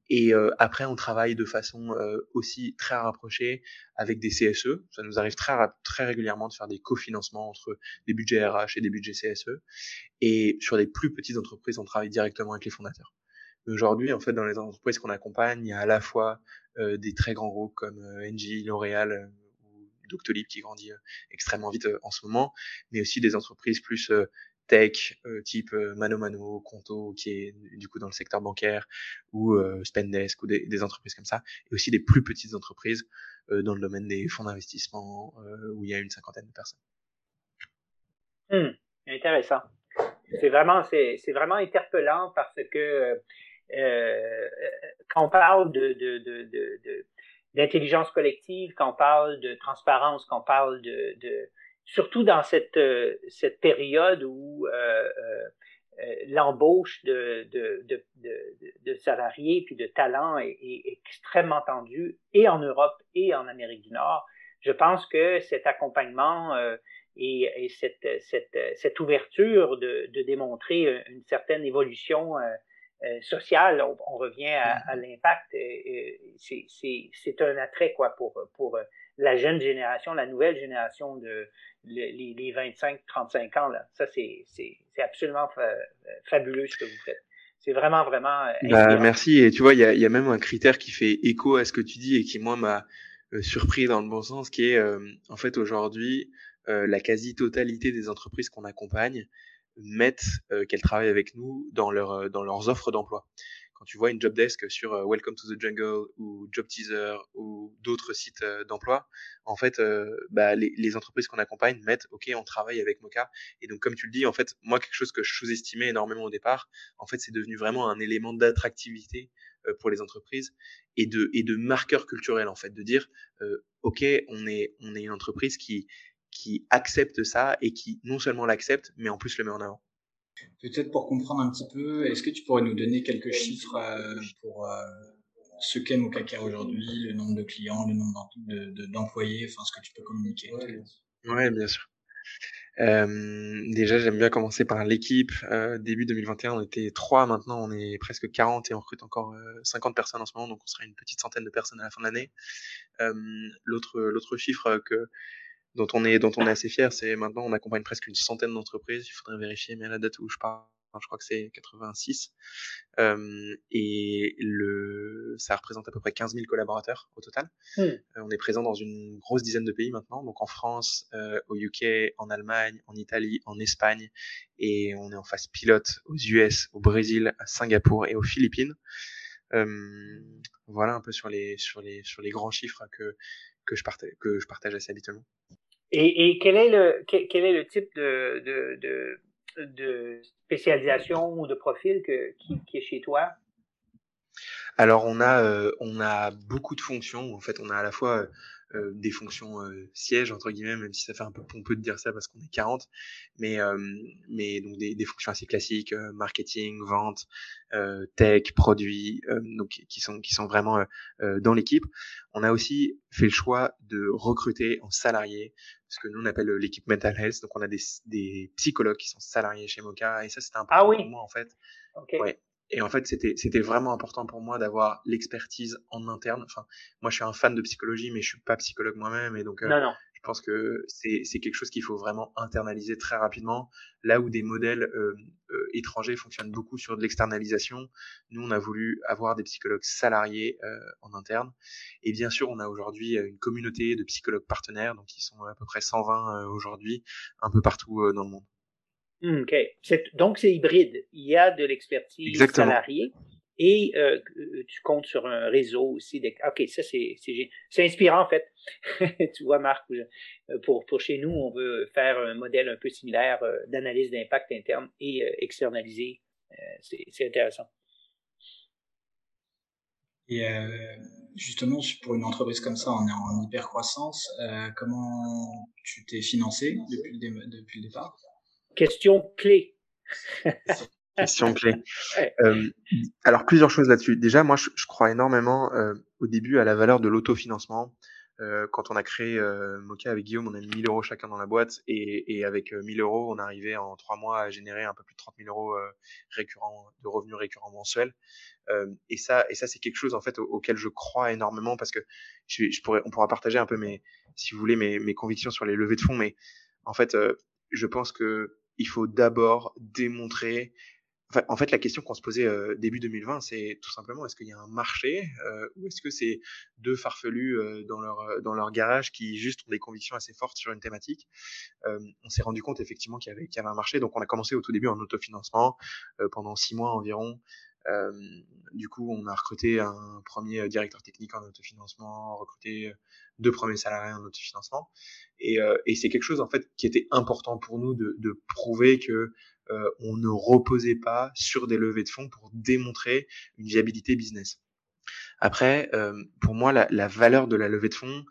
et après, on travaille de façon aussi très rapprochée avec des CSE. Ça nous arrive très, très régulièrement de faire des cofinancements entre des budgets RH et des budgets CSE. Et sur des plus petites entreprises, on travaille directement avec les fondateurs. Aujourd'hui, en fait, dans les entreprises qu'on accompagne, il y a à la fois euh, des très grands groupes comme euh, Engie, L'Oréal ou Doctolib qui grandit extrêmement vite en ce moment, mais aussi des entreprises plus tech euh, type euh, Mano Mano, Conto, qui est du coup dans le secteur bancaire, ou euh, Spendesk, ou des, des, entreprises comme ça, et aussi des plus petites entreprises dans le domaine des fonds d'investissement, où il y a une cinquantaine de personnes. Hum, intéressant. C'est vraiment, c'est, c'est vraiment interpellant parce que euh, quand on parle de, de, de, d'intelligence collective, quand on parle de transparence, quand on parle de, de surtout dans cette, euh, cette période où euh, euh, l'embauche de, de, de, de, salariés puis de talents est, est, extrêmement tendue et en Europe et en Amérique du Nord. Je pense que cet accompagnement et, et cette, cette, cette, ouverture de, de, démontrer une certaine évolution sociale, on, on, revient à, à l'impact, c'est un attrait quoi pour, pour la jeune génération, la nouvelle génération de les, les 25-35 ans. Là. Ça, c'est absolument fabuleux ce que vous faites. C'est vraiment, vraiment. Euh, bah, merci. Et tu vois, il y a, y a, même un critère qui fait écho à ce que tu dis et qui, moi, m'a euh, surpris dans le bon sens, qui est, euh, en fait, aujourd'hui, euh, la quasi-totalité des entreprises qu'on accompagne mettent qu'elles travaillent avec nous dans, leur, dans leurs offres d'emploi tu vois une job desk sur Welcome to the Jungle ou Job Teaser ou d'autres sites d'emploi, en fait, bah, les, entreprises qu'on accompagne mettent OK, on travaille avec Mocha. Et donc, comme tu le dis, en fait, moi, quelque chose que je sous-estimais énormément au départ, en fait, c'est devenu vraiment un élément d'attractivité pour les entreprises et de, marqueur culturel, en fait, de dire OK, on est, une entreprise qui accepte ça et qui non seulement l'accepte, mais en plus le met en avant. Peut-être pour comprendre un petit peu, est-ce que tu pourrais nous donner quelques chiffres euh, pour euh, ce qu'est Mokaka aujourd'hui, le nombre de clients, le nombre d'employés, enfin ce que tu peux communiquer? Oui, bien sûr. Euh, déjà, j'aime bien commencer par l'équipe. début 2021, on était trois, maintenant on est presque 40 et on recrute encore 50 personnes en ce moment, donc on sera une petite centaine de personnes à la fin de l'année. l'autre chiffre que dont on est dont on est assez fier, c'est maintenant on accompagne presque une centaine d'entreprises. Il faudrait vérifier, mais à la date où je parle, je crois que c'est 86. Euh, et le, ça représente à peu près 15 000 collaborateurs au total. Hmm. Euh, on est présent dans une grosse dizaine de pays maintenant, donc en France, euh, au UK, en Allemagne, en Italie, en Espagne, et on est en phase pilote aux US, au Brésil, à Singapour et aux Philippines. Euh, voilà un peu sur les sur les sur les grands chiffres que que je partage que je partage assez habituellement. Et, quel, est le, quel, est le type de, de, de, spécialisation ou de profil que, qui, est chez toi? Alors on a euh, on a beaucoup de fonctions. En fait, on a à la fois euh, des fonctions euh, sièges entre guillemets, même si ça fait un peu pompeux de dire ça parce qu'on est 40, mais euh, mais donc des, des, fonctions assez classiques, marketing, vente, tech, produits, donc qui sont qui sont vraiment dans l'équipe. On a aussi fait le choix de recruter en salarié ce que nous on appelle l'équipe mental health. Donc on a des, des psychologues qui sont salariés chez Mocha et ça c'était important ah oui. pour moi en fait. Okay. Ouais. Et en fait, c'était c'était vraiment important pour moi d'avoir l'expertise en interne. Enfin, moi, je suis un fan de psychologie, mais je suis pas psychologue moi-même, et donc euh, je pense que c'est c'est quelque chose qu'il faut vraiment internaliser très rapidement. Là où des modèles euh, euh, étrangers fonctionnent beaucoup sur de l'externalisation, nous, on a voulu avoir des psychologues salariés en interne. Et bien sûr, on a aujourd'hui une communauté de psychologues partenaires, donc ils sont à peu près 120 aujourd'hui, un peu partout dans le monde. Hmm, OK. Donc, c'est hybride. Il y a de l'expertise salariée et euh, euh, tu comptes sur un réseau aussi. OK, ça, c'est inspirant, en fait. [laughs] tu vois, Marc, euh, pour, pour chez nous, on veut faire un modèle un peu similaire d'analyse d'impact interne et externalisé. c'est intéressant. Et justement, pour une entreprise comme ça, on est en hyper croissance. comment tu t'es financé depuis le, depuis le départ? Question clé. [laughs] Question clé. [laughs] Euh, alors, plusieurs choses là-dessus. Déjà, moi, je, crois énormément euh, au début à la valeur de l'autofinancement. Euh, quand on a créé euh, Mocha avec Guillaume, on a mis 1000 euros chacun dans la boîte et, et avec 1000 euros, on arrivait en trois mois à générer un peu plus de 30 000 euros récurrents, de revenus récurrents mensuels. et ça, et ça c'est quelque chose en fait auquel je crois énormément parce que je, je, pourrais, on pourra partager un peu mes, si vous voulez, mes, mes convictions sur les levées de fonds, mais en fait, je pense que il faut d'abord démontrer. Enfin, en fait, la question qu'on se posait euh, début 2020, c'est tout simplement est-ce qu'il y a un marché euh, ou est-ce que c'est deux farfelus euh, dans leur dans leur garage qui juste ont des convictions assez fortes sur une thématique? On s'est rendu compte effectivement qu'il y avait qu'il y avait un marché, donc on a commencé au tout début en autofinancement pendant six mois environ. Euh, du coup, on a recruté un premier directeur technique en autofinancement, recruté deux premiers salariés en autofinancement, et, euh, et c'est quelque chose en fait qui était important pour nous de, de prouver que euh, on ne reposait pas sur des levées de fonds pour démontrer une viabilité business. Après, euh, pour moi, la, la, valeur de la levée de fonds,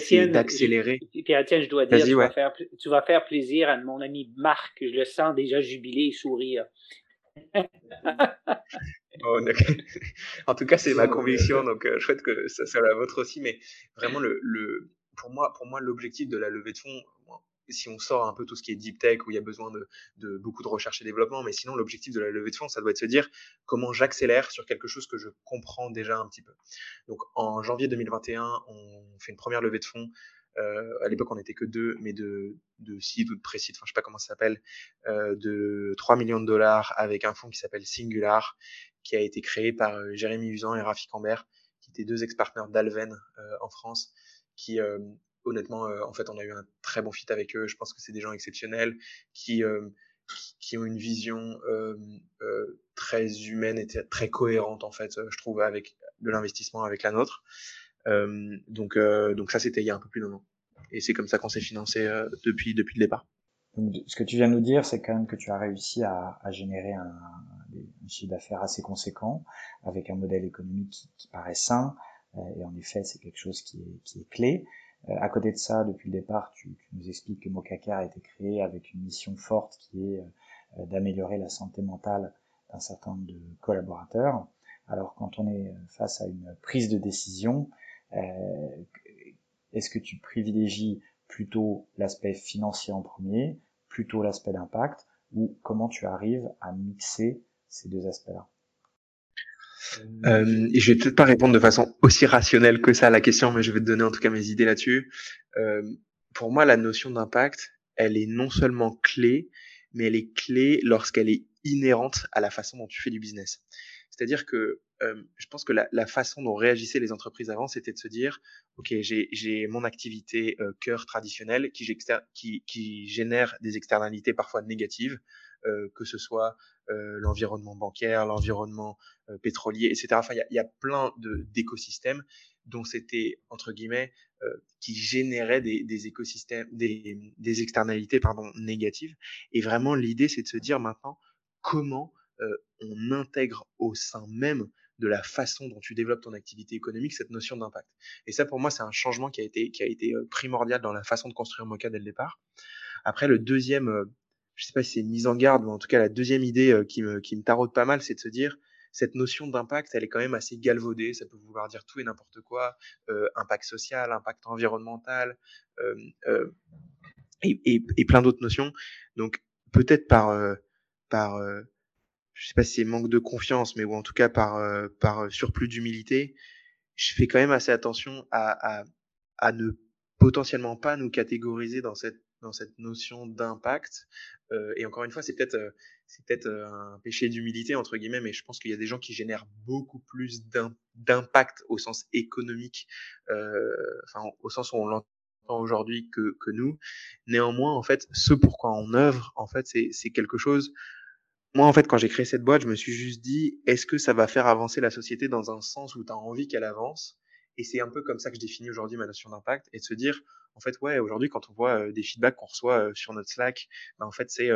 c'est d'accélérer. Pierre-Étienne, je dois dire, tu, vas faire, tu vas faire plaisir à mon ami Marc, je le sens déjà jubilé et sourire. [laughs] en tout cas, c'est ma conviction, donc euh, je souhaite que ça soit la vôtre aussi. Mais vraiment, le, le, pour moi, pour moi, l'objectif de la levée de fonds, si on sort un peu tout ce qui est deep tech où il y a besoin de, de beaucoup de recherche et développement, mais sinon l'objectif de la levée de fonds, ça doit être de se dire comment j'accélère sur quelque chose que je comprends déjà un petit peu. Donc en janvier 2021, on fait une première levée de fonds euh, à l'époque, on n'était que deux, mais de, de seed ou de pré-seed, enfin, je sais pas comment ça s'appelle, euh, de 3 millions de dollars avec un fonds qui s'appelle Singular, qui a été créé par euh, Jérémy Usan et Rafi Cambert, qui étaient deux ex-partners d'Alven euh, en France, qui honnêtement, en fait, on a eu un très bon fit avec eux. Je pense que c'est des gens exceptionnels qui qui ont une vision euh, euh, très humaine et très cohérente en fait, je trouve, avec de l'investissement avec la nôtre. Donc, donc ça, c'était il y a un peu plus d'un an. Et c'est comme ça qu'on s'est financé depuis depuis le départ. ce que tu viens de nous dire, c'est quand même que tu as réussi à, à générer un, un chiffre d'affaires assez conséquent avec un modèle économique qui, qui paraît sain. et en effet, c'est quelque chose qui est, qui est clé. Euh, à côté de ça, depuis le départ, tu, nous expliques que Mokaker a été créé avec une mission forte qui est euh, d'améliorer la santé mentale d'un certain nombre de collaborateurs. Alors quand on est face à une prise de décision, euh, est-ce que tu privilégies plutôt l'aspect financier en premier, plutôt l'aspect d'impact, ou comment tu arrives à mixer ces deux aspects-là euh, je vais peut-être pas répondre de façon aussi rationnelle que ça à la question, mais je vais te donner en tout cas mes idées là-dessus. Euh, pour moi, la notion d'impact, elle est non seulement clé, mais elle est clé lorsqu'elle est inhérente à la façon dont tu fais du business. C'est-à-dire que euh, je pense que la, façon dont réagissaient les entreprises avant, c'était de se dire, ok, j'ai mon activité euh, cœur traditionnelle qui, génère des externalités parfois négatives, euh, que ce soit l'environnement bancaire, l'environnement pétrolier, etc. Enfin, il y a, plein d'écosystèmes dont c'était entre guillemets qui généraient des, des écosystèmes, des, des, externalités pardon négatives. Et vraiment, l'idée, c'est de se dire maintenant comment on intègre au sein même de la façon dont tu développes ton activité économique cette notion d'impact. Et ça, pour moi, c'est un changement qui a été, qui a été primordial dans la façon de construire Mocha dès le départ. Après, le deuxième je sais pas si c'est une mise en garde, mais en tout cas la deuxième idée euh, qui me, qui me taraude pas mal, c'est de se dire cette notion d'impact, elle est quand même assez galvaudée. Ça peut vouloir dire tout et n'importe quoi, euh, impact social, impact environnemental, euh, euh, et, et, plein d'autres notions. Donc peut-être par euh, par euh, je sais pas si c'est manque de confiance, mais ou en tout cas par par surplus d'humilité, je fais quand même assez attention à, à à ne potentiellement pas nous catégoriser dans cette dans cette notion d'impact. Euh, et encore une fois, c'est peut-être euh, c'est peut-être euh, un péché d'humilité entre guillemets, mais je pense qu'il y a des gens qui génèrent beaucoup plus d'impact au sens économique, enfin au sens où on l'entend aujourd'hui que, que nous. Néanmoins, en fait, ce pourquoi on œuvre, en fait, c'est quelque chose. Moi, en fait, quand j'ai créé cette boîte, je me suis juste dit, est-ce que ça va faire avancer la société dans un sens où tu as envie qu'elle avance? Et c'est un peu comme ça que je définis aujourd'hui ma notion d'impact, et de se dire, en fait, ouais, aujourd'hui, quand on voit des feedbacks qu'on reçoit sur notre Slack, bah, en fait, c'est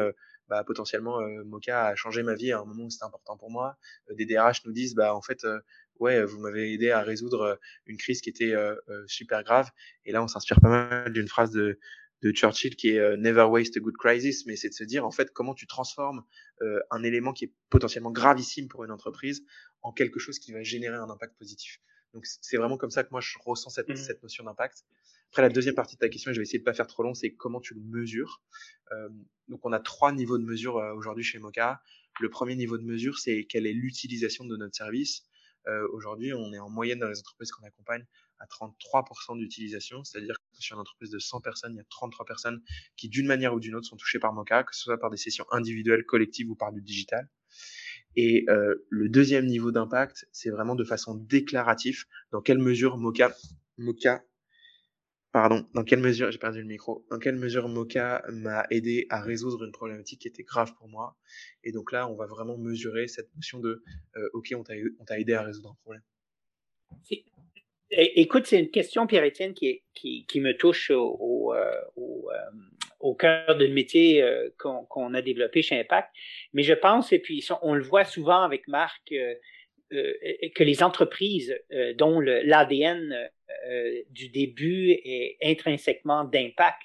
bah, potentiellement Mocha a changé ma vie à un moment où c'était important pour moi. des DRH nous disent, bah, en fait, ouais, vous m'avez aidé à résoudre une crise qui était super grave. Et là, on s'inspire pas mal d'une phrase de, de Churchill qui est Never waste a good crisis, mais c'est de se dire en fait comment tu transformes un élément qui est potentiellement gravissime pour une entreprise en quelque chose qui va générer un impact positif. Donc c'est vraiment comme ça que moi je ressens cette, mmh cette notion d'impact. Après, la deuxième partie de ta question, et je vais essayer de pas faire trop long, c'est comment tu le mesures. Euh, donc, on a trois niveaux de mesure euh, aujourd'hui chez Mocha. Le premier niveau de mesure, c'est quelle est l'utilisation de notre service. Euh, aujourd'hui, on est en moyenne dans les entreprises qu'on accompagne à 33% d'utilisation, c'est-à-dire que sur une entreprise de 100 personnes, il y a 33 personnes qui, d'une manière ou d'une autre, sont touchées par Mocha, que ce soit par des sessions individuelles, collectives ou par du digital. Et euh, le deuxième niveau d'impact, c'est vraiment de façon déclarative dans quelle mesure Mocha, Mocha Pardon, dans quelle mesure, j'ai perdu le micro, dans quelle mesure Mocha m'a aidé à résoudre une problématique qui était grave pour moi. Et donc là, on va vraiment mesurer cette notion de, euh, OK, on t'a aidé à résoudre un problème. Écoute, c'est une question, Pierre-Étienne, qui, qui, qui, me touche au, au, euh, euh, au cœur de métier qu'on a développé chez Impact. Mais je pense, et puis on le voit souvent avec Marc, euh, que les entreprises euh, dont l'ADN euh, du début est intrinsèquement d'impact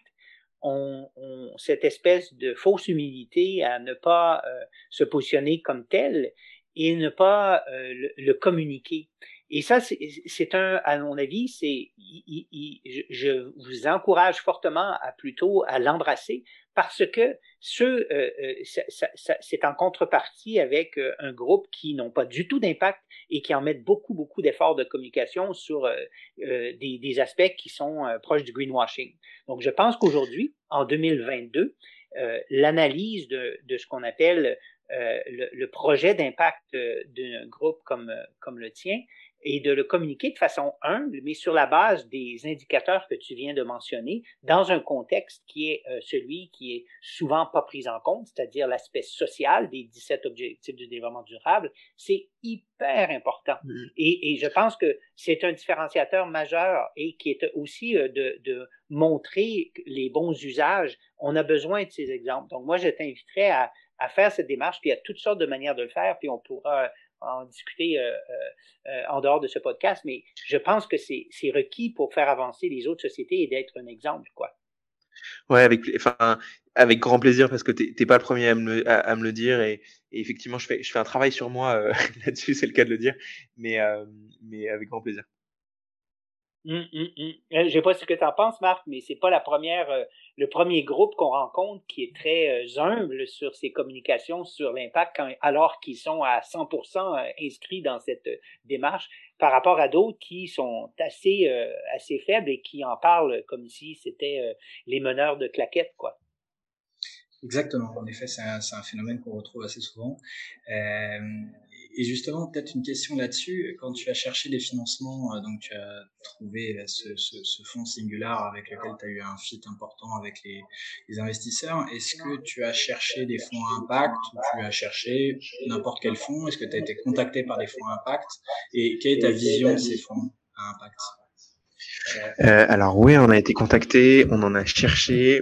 ont, cette espèce de fausse humilité à ne pas se positionner comme tel et ne pas le, communiquer. Et ça, c'est un, à mon avis, c'est, je vous encourage fortement à plutôt à l'embrasser parce que ce, euh, euh c'est en contrepartie avec euh, un groupe qui n'ont pas du tout d'impact et qui en mettent beaucoup, beaucoup d'efforts de communication sur des, aspects qui sont proches du greenwashing. Donc, je pense qu'aujourd'hui, en 2022, l'analyse de, ce qu'on appelle le, le, projet d'impact d'un groupe comme, comme le tien et de le communiquer de façon humble, mais sur la base des indicateurs que tu viens de mentionner, dans un contexte qui est euh, celui qui est souvent pas pris en compte, c'est-à-dire l'aspect social des 17 objectifs du développement durable, c'est hyper important. Mm. Et, et, je pense que c'est un différenciateur majeur et qui est aussi euh, de, de montrer les bons usages. On a besoin de ces exemples. Donc moi, je t'inviterais à, à faire cette démarche, puis il y a toutes sortes de manières de le faire, puis on pourra en discuter euh, euh, euh, en dehors de ce podcast, mais je pense que c'est requis pour faire avancer les autres sociétés et d'être un exemple, quoi. Ouais, avec, enfin, avec grand plaisir parce que t'es pas le premier à me, à, me le dire et, effectivement je fais, je fais un travail sur moi [laughs] là-dessus, c'est le cas de le dire, mais, mais avec grand plaisir. Hum, hum, hum. Je ne sais pas ce que tu en penses, Marc, mais c'est pas la première, euh, le premier groupe qu'on rencontre qui est très euh, humble sur ses communications sur l'impact, alors qu'ils sont à 100% euh, inscrits dans cette démarche, par rapport à d'autres qui sont assez, assez faibles et qui en parlent comme si c'était les meneurs de claquettes, quoi. Exactement. En effet, c'est un, phénomène qu'on retrouve assez souvent. Et justement, peut-être une question là-dessus. Quand tu as cherché des financements, euh, donc tu as trouvé euh, ce, fonds Singular avec lequel tu as eu un fit important avec les, investisseurs, est-ce que tu as cherché des fonds à impact ou tu as cherché n'importe quel fonds? Est-ce que tu as été contacté par des fonds à impact? Et quelle est ta vision de ces fonds à impact? Euh, alors oui, on a été contacté, on en a cherché.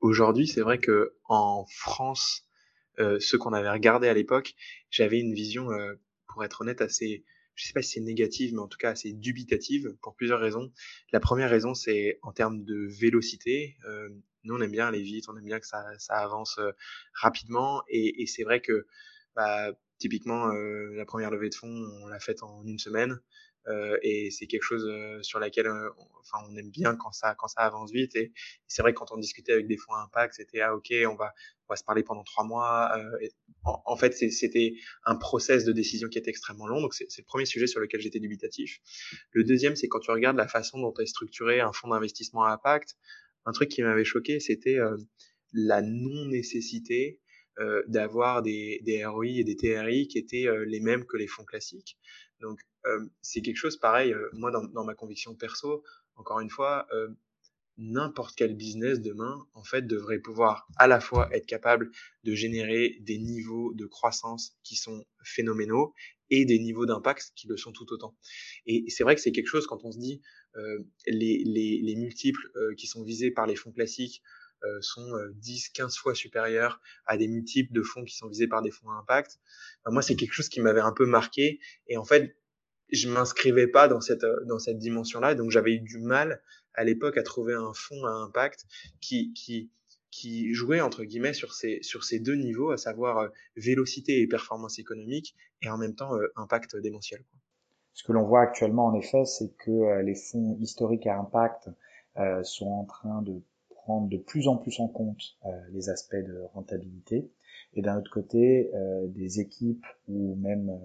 Aujourd'hui, c'est vrai que en France, ceux qu'on avait regardé à l'époque, j'avais une vision, euh, pour être honnête, assez, je sais pas si c'est négative, mais en tout cas assez dubitative pour plusieurs raisons. La première raison, c'est en termes de vélocité. Euh, nous, on aime bien aller vite, on aime bien que ça, ça avance euh, rapidement, et, et c'est vrai que bah, typiquement la première levée de fonds, on l'a faite en une semaine. Euh, et c'est quelque chose euh, sur laquelle euh, on, enfin on aime bien quand ça quand ça avance vite et, c'est vrai que quand on discutait avec des fonds impact c'était ah ok on va on va se parler pendant trois mois et en, fait c'était un process de décision qui était extrêmement long donc c'est le premier sujet sur lequel j'étais dubitatif le deuxième c'est quand tu regardes la façon dont est structuré un fonds d'investissement à impact un truc qui m'avait choqué c'était la non nécessité euh, d'avoir des, des ROI et des TRI qui étaient les mêmes que les fonds classiques. Donc euh, c'est quelque chose pareil, euh, moi dans, ma conviction perso, encore une fois, euh, n'importe quel business demain, en fait, devrait pouvoir à la fois être capable de générer des niveaux de croissance qui sont phénoménaux et des niveaux d'impact qui le sont tout autant. Et c'est vrai que c'est quelque chose quand on se dit euh, les, les, les, multiples euh, qui sont visés par les fonds classiques sont 10, 15 fois supérieurs à des multiples de fonds qui sont visés par des fonds à impact. moi, c'est quelque chose qui m'avait un peu marqué. Et en fait, je m'inscrivais pas dans cette dans cette dimension-là, donc j'avais eu du mal à l'époque à trouver un fonds à impact qui qui qui jouait entre guillemets sur ces sur ces deux niveaux, à savoir euh, vélocité et performance économique, et en même temps euh, impact démentiel. Ce que l'on voit actuellement, en effet, c'est que euh, les fonds historiques à impact sont en train de prendre de plus en plus en compte les aspects de rentabilité, et d'un autre côté, des équipes ou même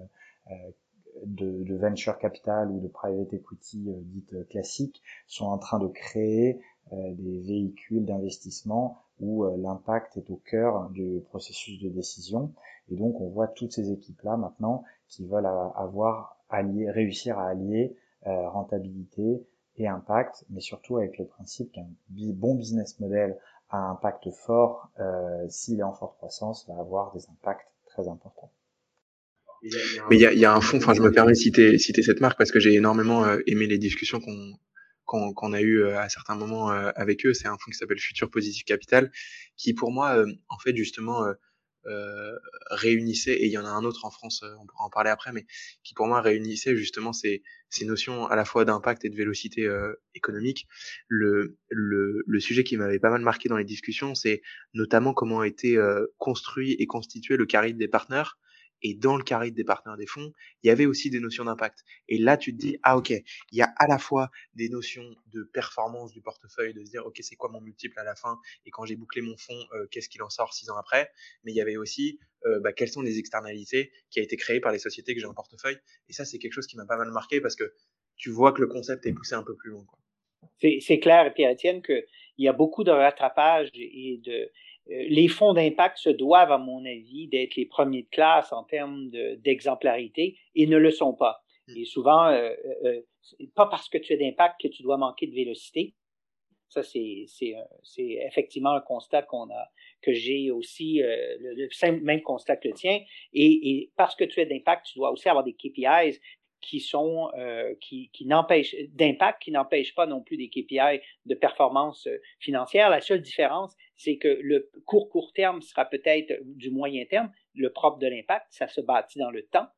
de, de, venture capital ou de private equity euh, dites classiques sont en train de créer euh, des véhicules d'investissement où euh, l'impact est au cœur du processus de décision. Et donc on voit toutes ces équipes-là maintenant qui veulent avoir allié, réussir à allier rentabilité et impact, mais surtout avec le principe qu'un bon business model à impact fort, s'il est en forte croissance, va avoir des impacts très importants. Mais il y a, y a, un fond, enfin je me permets de citer, citer cette marque parce que j'ai énormément euh, aimé les discussions qu'on qu'on qu'on a eues euh, à certains moments euh, avec eux. C'est un fonds qui s'appelle Future Positive Capital, qui pour moi, en fait, justement, euh, réunissait, et il y en a un autre en France, on pourra en parler après, mais qui pour moi réunissait justement ces, ces notions à la fois d'impact et de vélocité euh, économique. Le, le, le sujet qui m'avait pas mal marqué dans les discussions, c'est notamment comment a été euh, construit et constitué le carré des partenaires, et dans le carré des partenaires des fonds, il y avait aussi des notions d'impact. Et là, tu te dis, ah ok, il y a à la fois des notions de performance du portefeuille, de se dire, ok, c'est quoi mon multiple à la fin, et quand j'ai bouclé mon fonds, euh, qu'est-ce qu'il en sort six ans après? Mais il y avait aussi, euh, bah, quelles sont les externalités qui a été créées par les sociétés que j'ai en portefeuille? Et ça, c'est quelque chose qui m'a pas mal marqué parce que tu vois que le concept est poussé un peu plus loin. C'est clair, Pierre-Étienne, qu'il y a beaucoup de rattrapage et de, les fonds d'impact se doivent, à mon avis, d'être les premiers de classe en termes d'exemplarité et ne le sont pas. Et souvent, euh, euh, pas parce que tu as d'impact que tu dois manquer de vélocité. Ça, c'est, effectivement un constat qu'on a, que j'ai aussi, le, même constat que le tien. Et, et parce que tu as d'impact, tu dois aussi avoir des KPIs qui sont euh, qui, qui n'empêchent d'impact qui n'empêchent pas non plus des KPI de performance euh, financière. La seule différence, c'est que le court court terme sera peut-être du moyen terme. Le propre de l'impact, ça se bâtit dans le temps.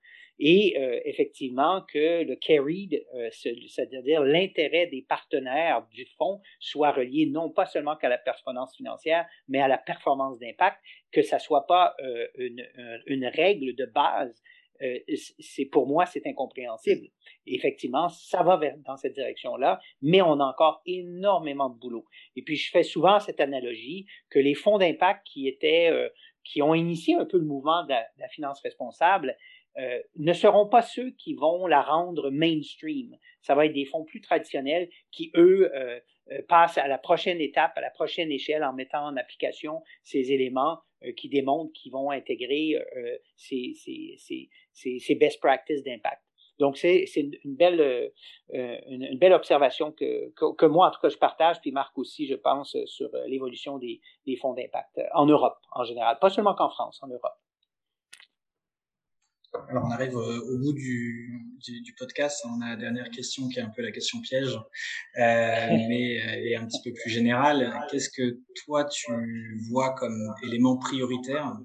Et euh, effectivement que le carried, euh, c'est-à-dire l'intérêt des partenaires du fonds, soit relié non pas seulement qu'à la performance financière, mais à la performance d'impact, que ça soit pas euh, une, une, règle de base euh, c'est pour moi, c'est incompréhensible. effectivement, ça va vers, dans cette direction-là, mais on a encore énormément de boulot. Et puis, je fais souvent cette analogie que les fonds d'impact qui étaient, euh, qui ont initié un peu le mouvement de la, finance responsable, euh, ne seront pas ceux qui vont la rendre mainstream. Ça va être des fonds plus traditionnels qui, eux, passent à la prochaine étape, à la prochaine échelle en mettant en application ces éléments euh, qui démontrent qu'ils vont intégrer euh, ces, best practices d'impact. Donc, c'est une belle, euh, observation que, moi, en tout cas, je partage, puis Marc aussi, je pense, sur l'évolution des, des fonds d'impact en Europe en général, pas seulement qu'en France, en Europe. Alors on arrive au, bout du, du, podcast. On a la dernière question qui est un peu la question piège, euh, [laughs] mais euh, est un petit peu plus générale. Qu'est-ce que toi tu vois comme élément prioritaire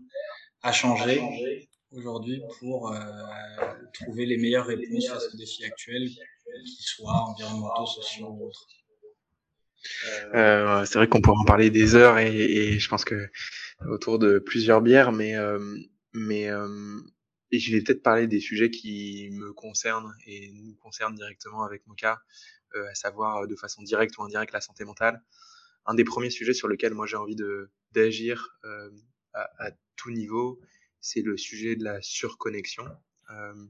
à changer aujourd'hui pour euh, trouver les meilleures réponses face aux défis actuels, qu'ils soient environnementaux, sociaux ou autres? Euh, C'est vrai qu'on pourrait en parler des heures et, et, je pense que autour de plusieurs bières, mais euh, mais et je vais peut-être parler des sujets qui me concernent et nous concernent directement avec Moka, euh, à savoir euh, de façon directe ou indirecte la santé mentale. Un des premiers sujets sur lequel moi j'ai envie d'agir euh, à, tout niveau, c'est le sujet de la surconnexion. Euh,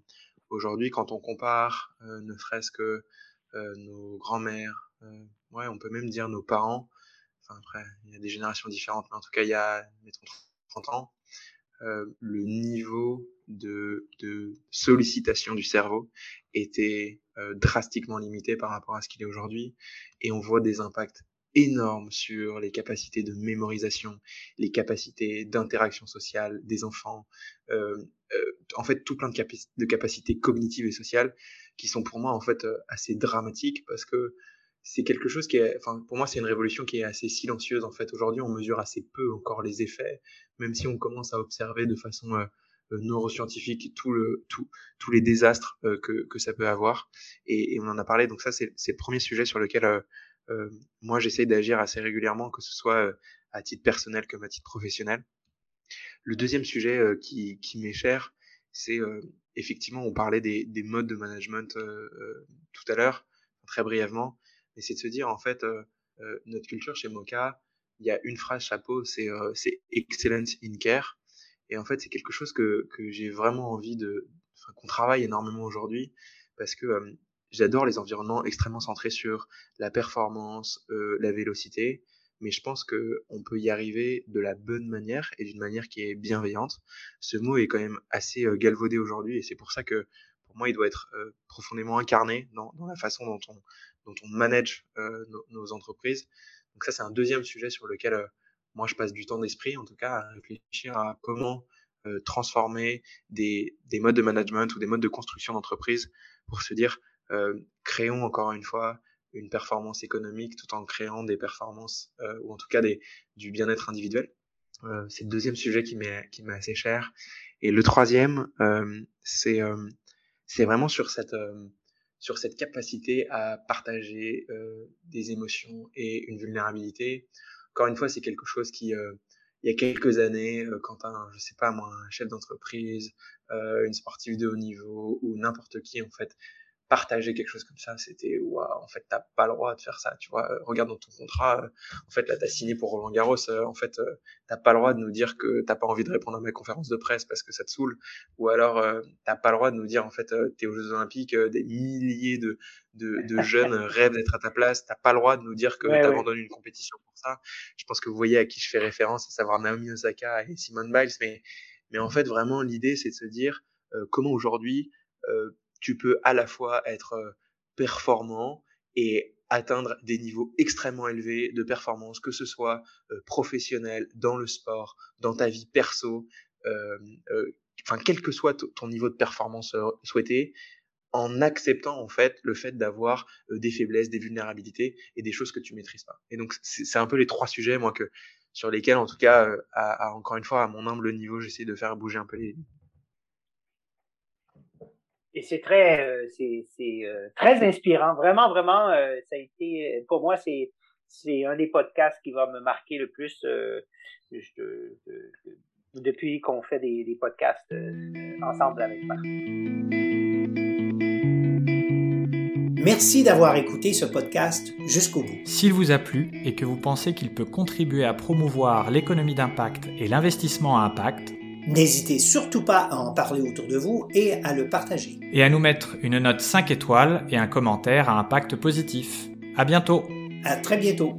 Aujourd'hui, quand on compare, ne serait-ce que nos grands-mères, ouais, on peut même dire nos parents. Enfin après, il y a des générations différentes, mais en tout cas, il y a mettons 30 ans, le niveau de, de, sollicitation du cerveau était euh, drastiquement limité par rapport à ce qu'il est aujourd'hui. Et on voit des impacts énormes sur les capacités de mémorisation, les capacités d'interaction sociale des enfants, euh, euh en fait tout plein de, de, capacités cognitives et sociales qui sont pour moi en fait euh, assez dramatiques parce que c'est quelque chose qui est, enfin, pour moi, c'est une révolution qui est assez silencieuse, en fait. Aujourd'hui, on mesure assez peu encore les effets, même si on commence à observer de façon euh, euh neuroscientifique tout le, tout, tous les désastres euh, que, que ça peut avoir. Et, et, on en a parlé. Donc ça, c'est le premier sujet sur lequel euh, euh moi, j'essaye d'agir assez régulièrement, que ce soit à titre personnel comme à titre professionnel. Le deuxième sujet qui, qui m'est cher, c'est effectivement, on parlait des, des modes de management tout à l'heure, très brièvement mais c'est de se dire en fait euh, euh, notre culture chez Mocha, il y a une phrase chapeau, c'est euh, excellence in care, et en fait c'est quelque chose que que j'ai vraiment envie de, qu'on travaille énormément aujourd'hui parce que j'adore les environnements extrêmement centrés sur la performance, euh, la vélocité, mais je pense que on peut y arriver de la bonne manière et d'une manière qui est bienveillante. Ce mot est quand même assez euh, galvaudé aujourd'hui et c'est pour ça que pour moi il doit être euh, profondément incarné dans, dans, la façon dont on dont on manage euh, nos, entreprises. Donc ça, c'est un deuxième sujet sur lequel euh, moi, je passe du temps d'esprit, en tout cas, à réfléchir à comment euh, transformer des, des, modes de management ou des modes de construction d'entreprise pour se dire, créons encore une fois une performance économique tout en créant des performances ou en tout cas des, du bien-être individuel. Euh, c'est le deuxième sujet qui m'est qui assez cher. Et le troisième, euh, c'est c'est vraiment sur cette sur cette capacité à partager euh, des émotions et une vulnérabilité. Encore une fois, c'est quelque chose qui, euh, il y a quelques années, euh, quand un, je sais pas moi, un chef d'entreprise, une sportive de haut niveau ou n'importe qui en fait partager quelque chose comme ça, c'était waouh, en fait, t'as pas le droit de faire ça, tu vois. Euh, regarde dans ton contrat, euh, en fait, là, t'as signé pour Roland Garros, euh, en fait, t'as pas le droit de nous dire que t'as pas envie de répondre à ma conférence de presse parce que ça te saoule, ou alors t'as pas le droit de nous dire, en fait, t'es aux Jeux Olympiques, des milliers de, de, de [laughs] jeunes rêvent d'être à ta place, t'as pas le droit de nous dire que ouais, t'abandonnes ouais. une compétition pour ça. Je pense que vous voyez à qui je fais référence, à savoir Naomi Osaka et Simone Biles, mais, mais en fait, vraiment, l'idée, c'est de se dire comment aujourd'hui tu peux à la fois être performant et atteindre des niveaux extrêmement élevés de performance, que ce soit professionnel, dans le sport, dans ta vie perso, enfin quel que soit ton niveau de performance souhaité, en acceptant en fait le fait d'avoir des faiblesses, des vulnérabilités et des choses que tu maîtrises pas. Et donc c'est un peu les trois sujets moi que sur lesquels en tout cas encore une fois à mon humble niveau j'essaie de faire bouger un peu les et c'est très c'est très inspirant vraiment vraiment ça a été pour moi c'est c'est un des podcasts qui va me marquer le plus depuis qu'on fait des, des podcasts ensemble avec Marc. Merci d'avoir écouté ce podcast jusqu'au bout. S'il vous a plu et que vous pensez qu'il peut contribuer à promouvoir l'économie d'impact et l'investissement à impact, n'hésitez surtout pas à en parler autour de vous et à le partager. Et à nous mettre une note 5 étoiles et un commentaire à impact positif. À bientôt. À très bientôt.